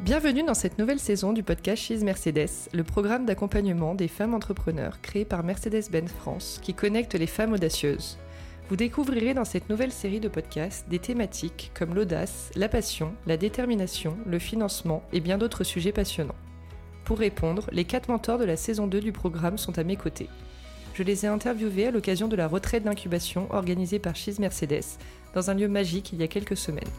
Bienvenue dans cette nouvelle saison du podcast She's Mercedes, le programme d'accompagnement des femmes entrepreneurs créé par Mercedes-Benz France qui connecte les femmes audacieuses. Vous découvrirez dans cette nouvelle série de podcasts des thématiques comme l'audace, la passion, la détermination, le financement et bien d'autres sujets passionnants. Pour répondre, les quatre mentors de la saison 2 du programme sont à mes côtés. Je les ai interviewés à l'occasion de la retraite d'incubation organisée par She's Mercedes dans un lieu magique il y a quelques semaines.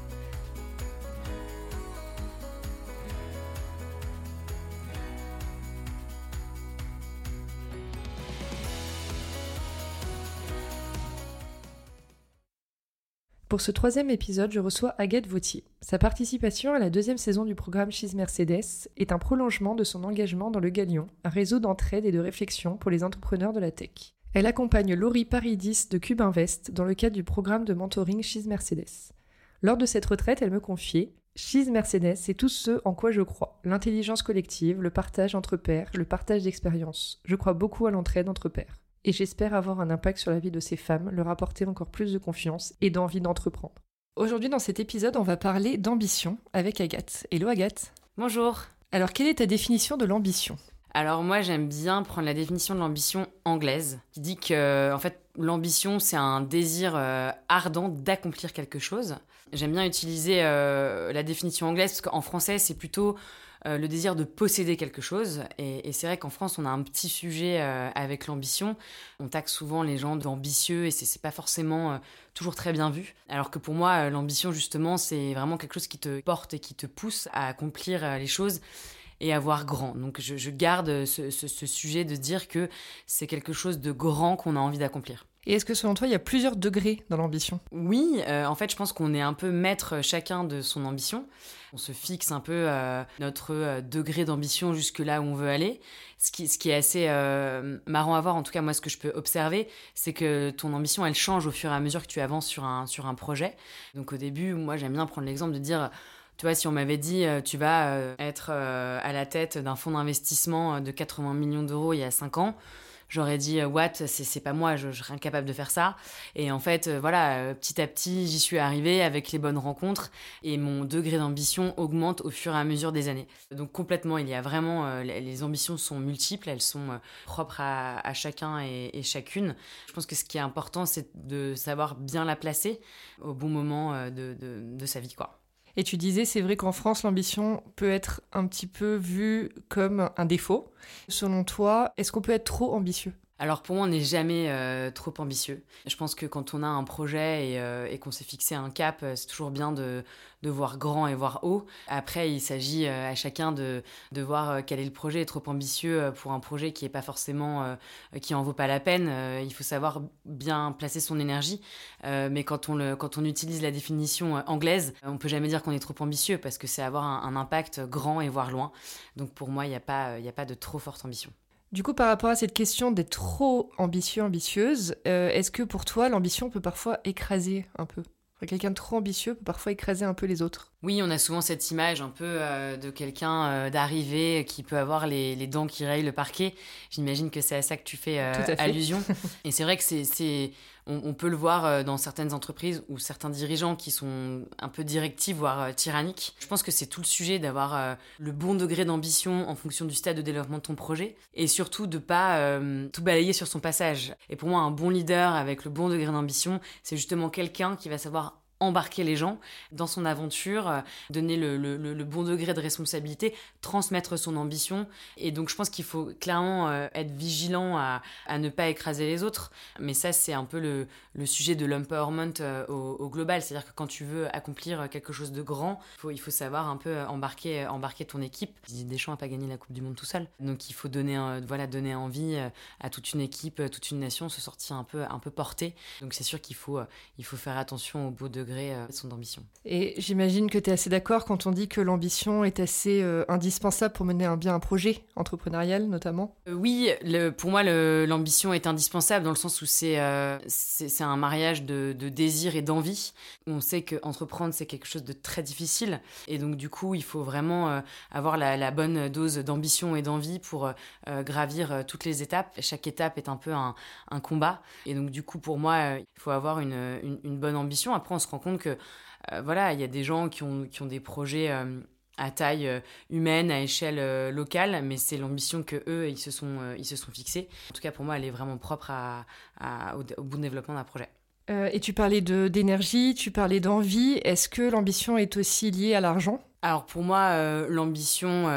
Pour ce troisième épisode, je reçois Agathe Vautier. Sa participation à la deuxième saison du programme She's Mercedes est un prolongement de son engagement dans le Galion, un réseau d'entraide et de réflexion pour les entrepreneurs de la tech. Elle accompagne Laurie Paridis de Cube Invest dans le cadre du programme de mentoring She's Mercedes. Lors de cette retraite, elle me confiait She's Mercedes, c'est tout ce en quoi je crois. L'intelligence collective, le partage entre pairs, le partage d'expériences. Je crois beaucoup à l'entraide entre pairs et j'espère avoir un impact sur la vie de ces femmes, leur apporter encore plus de confiance et d'envie d'entreprendre. Aujourd'hui dans cet épisode, on va parler d'ambition avec Agathe. Hello Agathe. Bonjour. Alors quelle est ta définition de l'ambition? Alors moi j'aime bien prendre la définition de l'ambition anglaise qui dit que en fait l'ambition c'est un désir euh, ardent d'accomplir quelque chose. J'aime bien utiliser euh, la définition anglaise parce qu'en français c'est plutôt euh, le désir de posséder quelque chose. Et, c'est vrai qu'en France, on a un petit sujet euh, avec l'ambition. On taxe souvent les gens d'ambitieux et c'est pas forcément euh, toujours très bien vu. Alors que pour moi, l'ambition, justement, c'est vraiment quelque chose qui te porte et qui te pousse à accomplir les choses et à voir grand. Donc je, garde ce, ce sujet de dire que c'est quelque chose de grand qu'on a envie d'accomplir. Et est-ce que selon toi, il y a plusieurs degrés dans l'ambition? Oui, euh, en fait, je pense qu'on est un peu maître chacun de son ambition. On se fixe un peu euh, notre euh, degré d'ambition jusque là où on veut aller. Ce qui, est assez marrant à voir, en tout cas moi, ce que je peux observer, c'est que ton ambition, elle change au fur et à mesure que tu avances sur un, sur un projet. Donc au début, moi, j'aime bien prendre l'exemple de dire... Tu vois, si on m'avait dit tu vas être à la tête d'un fonds d'investissement de 80 millions d'euros il y a 5 ans, j'aurais dit euh, what c'est pas moi je, serais incapable de faire ça. Et en fait euh, voilà euh, petit à petit j'y suis arrivée avec les bonnes rencontres et mon degré d'ambition augmente au fur et à mesure des années. Donc complètement il y a vraiment les ambitions sont multiples elles sont propres à, chacun et, et, chacune. Je pense que ce qui est important c'est de savoir bien la placer au bon moment de, de, de sa vie quoi et tu disais, c'est vrai qu'en France, l'ambition peut être un petit peu vue comme un défaut. Selon toi, est-ce qu'on peut être trop ambitieux? Alors pour moi, on n'est jamais euh, trop ambitieux. Je pense que quand on a un projet et, euh, qu'on s'est fixé un cap, euh, c'est toujours bien de, voir grand et voir haut. Après, il s'agit à chacun de, voir quel est le projet. trop ambitieux pour un projet qui est pas forcément, qui en vaut pas la peine. il faut savoir bien placer son énergie. mais quand on, quand on utilise la définition anglaise, on peut jamais dire qu'on est trop ambitieux parce que c'est avoir un, impact grand et voir loin. Donc pour moi, il n'y a, a pas de trop forte ambition. Du coup, par rapport à cette question d'être trop ambitieux, ambitieuse, euh, est-ce que pour toi, l'ambition peut parfois écraser un peu? Quelqu'un de trop ambitieux peut parfois écraser un peu les autres? Oui, on a souvent cette image un peu euh, de quelqu'un euh, d'arrivé qui peut avoir les, les, dents qui rayent le parquet. J'imagine que c'est à ça que tu fais, allusion. Et c'est vrai que c'est on, peut le voir euh, dans certaines entreprises ou certains dirigeants qui sont un peu directifs, voire euh, tyranniques. Je pense que c'est tout le sujet d'avoir euh, le bon degré d'ambition en fonction du stade de développement de ton projet et surtout de pas tout balayer sur son passage. Et pour moi, un bon leader avec le bon degré d'ambition, c'est justement quelqu'un qui va savoir embarquer les gens dans son aventure, euh, donner le, bon degré de responsabilité, transmettre son ambition. Et donc je pense qu'il faut clairement euh, être vigilant à, ne pas écraser les autres. Mais ça, c'est un peu le, sujet de l'empowerment euh, au, au, global. C'est-à-dire que quand tu veux accomplir quelque chose de grand, il faut savoir un peu embarquer, embarquer ton équipe. Deschamps n'a pas gagné la Coupe du Monde tout seul. Donc il faut donner, voilà, donner envie à toute une équipe, toute une nation, se sortir un peu, un peu portée. Donc c'est sûr qu'il faut, il faut faire attention au beau degré degré de son ambition. Et j'imagine que tu es assez d'accord quand on dit que l'ambition est assez indispensable pour mener un bien un projet entrepreneurial notamment Oui, le, pour moi l'ambition est indispensable dans le sens où c'est c'est un mariage de, de désir et d'envie. On sait qu'entreprendre c'est quelque chose de très difficile et donc du coup il faut vraiment avoir la, la bonne dose d'ambition et d'envie pour gravir toutes les étapes. Chaque étape est un peu un, un combat et donc du coup pour moi il faut avoir une, une, bonne ambition. Après, on se rend compte que euh, voilà, il y a des gens qui ont, qui ont des projets euh, à taille euh, humaine, à échelle locale, mais c'est l'ambition que eux ils se sont ils se sont fixés. En tout cas, pour moi, elle est vraiment propre à, au, bon développement d'un projet. et tu parlais d'énergie, tu parlais d'envie. Est-ce que l'ambition est aussi liée à l'argent? Alors pour moi, l'ambition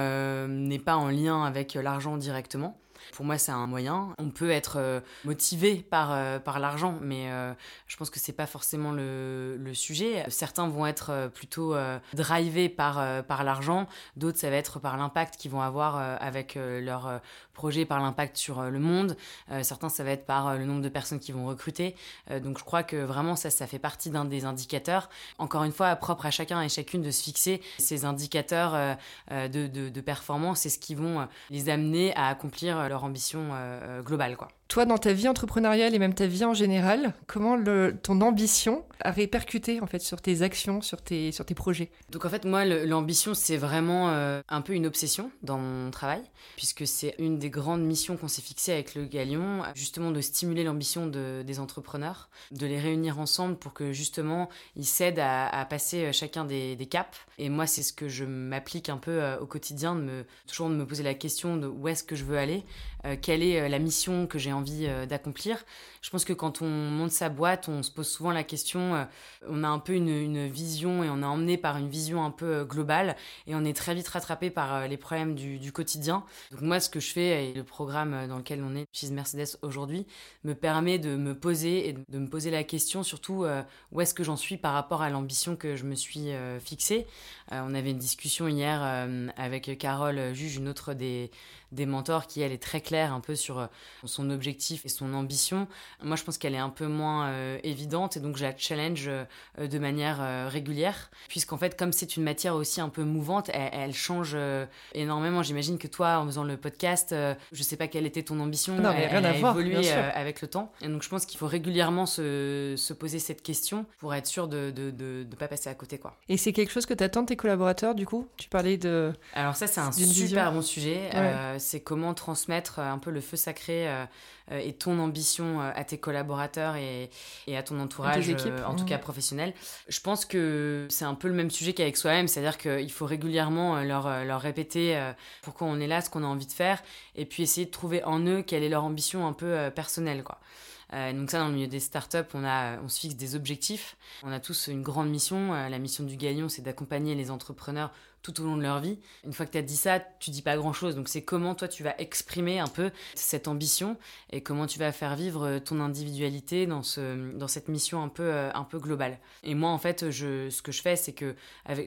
n'est pas en lien avec l'argent directement. Pour moi, c'est un moyen. On peut être euh, motivé par, euh, par l'argent, mais euh, je pense que c'est pas forcément le, sujet. Certains vont être plutôt drivés par, par l'argent, d'autres, ça va être par l'impact qu'ils vont avoir avec leur projet, par l'impact sur le monde. certains, ça va être par le nombre de personnes qu'ils vont recruter. donc, je crois que vraiment, ça, ça fait partie d'un des indicateurs. Encore une fois, propre à chacun et chacune de se fixer ces indicateurs de, de, de performance c'est ce qui vont les amener à accomplir leur ambition euh, globale. Quoi. Toi, dans ta vie entrepreneuriale et même ta vie en général, comment ton ambition a répercuté en fait sur tes actions, sur tes, sur tes projets? Donc en fait, moi, l'ambition, c'est vraiment euh, un peu une obsession dans mon travail, puisque c'est une des grandes missions qu'on s'est fixées avec le Galion, justement de stimuler l'ambition de, des entrepreneurs, de les réunir ensemble pour que justement ils s'aident à, passer euh, chacun des, des, caps. Et moi, c'est ce que je m'applique un peu euh, au quotidien, de me, toujours de me poser la question de où est-ce que je veux aller, quelle est la mission que j'ai envie euh, d'accomplir. Je pense que quand on monte sa boîte, on se pose souvent la question, euh, on a un peu une, vision et on est emmené par une vision un peu euh, globale et on est très vite rattrapé par les problèmes du, quotidien. Donc moi, ce que je fais et le programme dans lequel on est chez Mercedes aujourd'hui me permet de me poser et de me poser la question surtout où est-ce que j'en suis par rapport à l'ambition que je me suis fixée. on avait une discussion hier avec Carole Juge, une autre des des mentors qui, elle, est très claire un peu sur euh, son objectif et son ambition. Moi, je pense qu'elle est un peu moins euh, évidente et donc je la challenge euh, de manière régulière. Puisqu'en fait, comme c'est une matière aussi un peu mouvante, elle, change énormément. J'imagine que toi, en faisant le podcast, je sais pas quelle était ton ambition, non, mais elle, rien a à voir, évolué avec le temps. Et donc, je pense qu'il faut régulièrement se, se, poser cette question pour être sûr de ne de, de, pas passer à côté. Quoi. Et c'est quelque chose que tu attends de tes collaborateurs, du coup? Tu parlais de. Alors, ça, c'est un super bon sujet c'est comment transmettre euh, un peu le feu sacré euh, euh, et ton ambition à tes collaborateurs et, à ton entourage, en tout cas professionnel. Je pense que c'est un peu le même sujet qu'avec soi-même, c'est-à-dire qu'il faut régulièrement leur, leur répéter pourquoi on est là, ce qu'on a envie de faire, et puis essayer de trouver en eux quelle est leur ambition un peu personnelle. quoi. donc ça, dans le milieu des startups, on, a, on se fixe des objectifs. On a tous une grande mission. la mission du Galion, c'est d'accompagner les entrepreneurs tout au long de leur vie. Une fois que tu as dit ça, tu dis pas grand-chose. Donc c'est comment toi tu vas exprimer un peu cette ambition et comment tu vas faire vivre ton individualité dans, ce, dans cette mission un peu, euh, un peu globale. Et moi en fait, je, ce que je fais, c'est que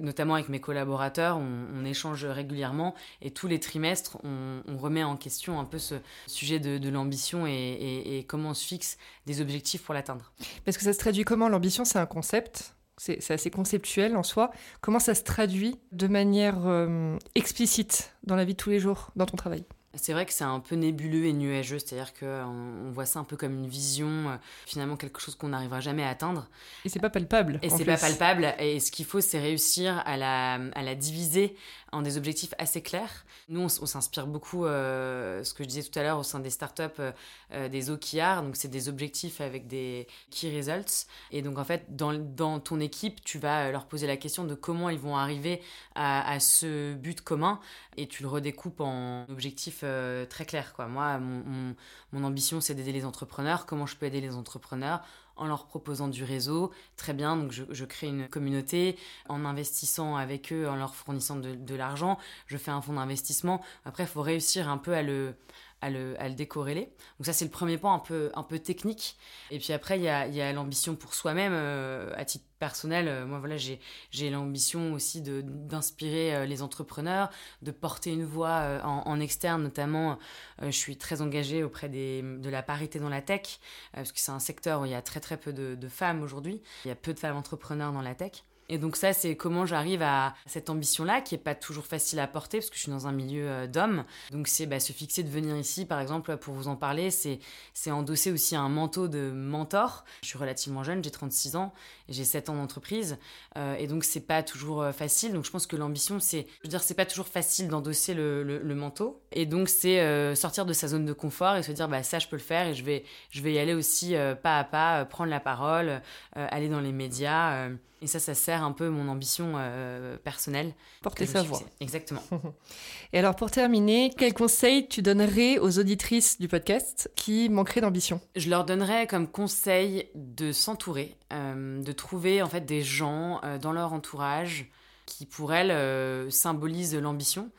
notamment avec mes collaborateurs, on, échange régulièrement et tous les trimestres, on, remet en question un peu ce sujet de, l'ambition et comment on se fixe des objectifs pour l'atteindre. Parce que ça se traduit comment L'ambition, c'est un concept? C'est assez conceptuel en soi. Comment ça se traduit de manière euh, explicite dans la vie de tous les jours, dans ton travail? C'est vrai que c'est un peu nébuleux et nuageux, c'est-à-dire qu'on on voit ça un peu comme une vision, euh, finalement quelque chose qu'on n'arrivera jamais à atteindre. Et c'est pas palpable. Et c'est pas palpable. Et ce qu'il faut, c'est réussir à la, à la diviser en des objectifs assez clairs. Nous, on, s'inspire beaucoup, euh, ce que je disais tout à l'heure, au sein des startups, euh, euh, des OKR. Donc, c'est des objectifs avec des key results. Et donc, en fait, dans, ton équipe, tu vas leur poser la question de comment ils vont arriver à, ce but commun. Et tu le redécoupes en objectifs très clairs. Quoi. Moi, mon ambition, c'est d'aider les entrepreneurs. Comment je peux aider les entrepreneurs en leur proposant du réseau. Très bien, donc je, crée une communauté en investissant avec eux, en leur fournissant de, l'argent. Je fais un fonds d'investissement. Après, il faut réussir un peu à le, à le, à le décorréler. Donc ça, c'est le premier point un peu, un peu technique. Et puis après, il y a, a l'ambition pour soi-même, euh, à titre personnel. Euh, moi, voilà, j'ai, l'ambition aussi d'inspirer euh, les entrepreneurs, de porter une voix en, en, externe, notamment. je suis très engagée auprès des, de la parité dans la tech, parce que c'est un secteur où il y a très très peu de, de femmes aujourd'hui. Il y a peu de femmes entrepreneurs dans la tech. Et donc ça, c'est comment j'arrive à cette ambition-là, qui est pas toujours facile à porter, parce que je suis dans un milieu euh, d'hommes. Donc c'est bah, se fixer de venir ici, par exemple, pour vous en parler, c'est endosser aussi un manteau de mentor. Je suis relativement jeune, j'ai 36 ans, j'ai 7 ans d'entreprise, euh, et donc c'est pas toujours euh, facile. Donc je pense que l'ambition, c'est, je veux dire, c'est pas toujours facile d'endosser le, le, manteau. Et donc c'est sortir de sa zone de confort et se dire, bah ça, je peux le faire, et je vais, je vais y aller aussi pas à pas, prendre la parole, aller dans les médias. Et ça, ça sert un peu mon ambition euh, personnelle. Porter sa voix. Exactement. Et alors, pour terminer, quel conseil tu donnerais aux auditrices du podcast qui manqueraient d'ambition? Je leur donnerais comme conseil de s'entourer, euh, de trouver en fait des gens euh, dans leur entourage qui, pour elles, symbolisent l'ambition.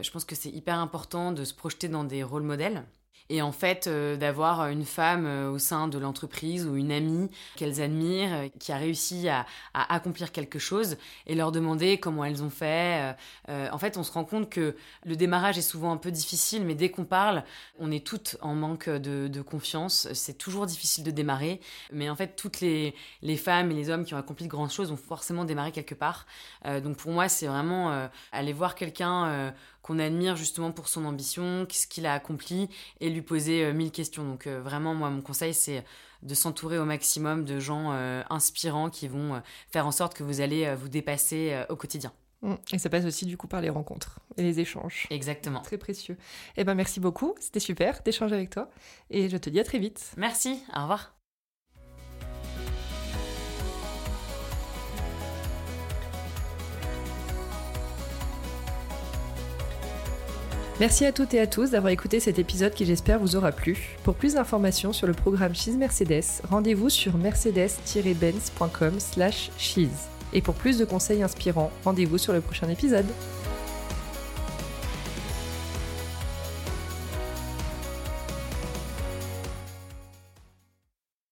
je pense que c'est hyper important de se projeter dans des rôles modèles. Et en fait, euh, d'avoir une femme euh, au sein de l'entreprise ou une amie qu'elles admirent, euh, qui a réussi à, accomplir quelque chose, et leur demander comment elles ont fait. en fait, on se rend compte que le démarrage est souvent un peu difficile, mais dès qu'on parle, on est toutes en manque de, confiance. C'est toujours difficile de démarrer, mais en fait, toutes les, les, femmes et les hommes qui ont accompli de grandes choses ont forcément démarré quelque part. donc pour moi, c'est vraiment aller voir quelqu'un qu'on admire justement pour son ambition, ce qu'il a accompli, et lui poser euh, mille questions. Donc euh, vraiment, moi, mon conseil, c'est de s'entourer au maximum de gens euh, inspirants qui vont faire en sorte que vous allez vous dépasser au quotidien. Mmh. Et ça passe aussi du coup par les rencontres et les échanges. Exactement. Très précieux. Eh ben merci beaucoup, c'était super d'échanger avec toi et je te dis à très vite. Merci, au revoir. Merci à toutes et à tous d'avoir écouté cet épisode qui j'espère vous aura plu. Pour plus d'informations sur le programme Cheese Mercedes, rendez-vous sur mercedes-benz.com slash cheese. Et pour plus de conseils inspirants, rendez-vous sur le prochain épisode.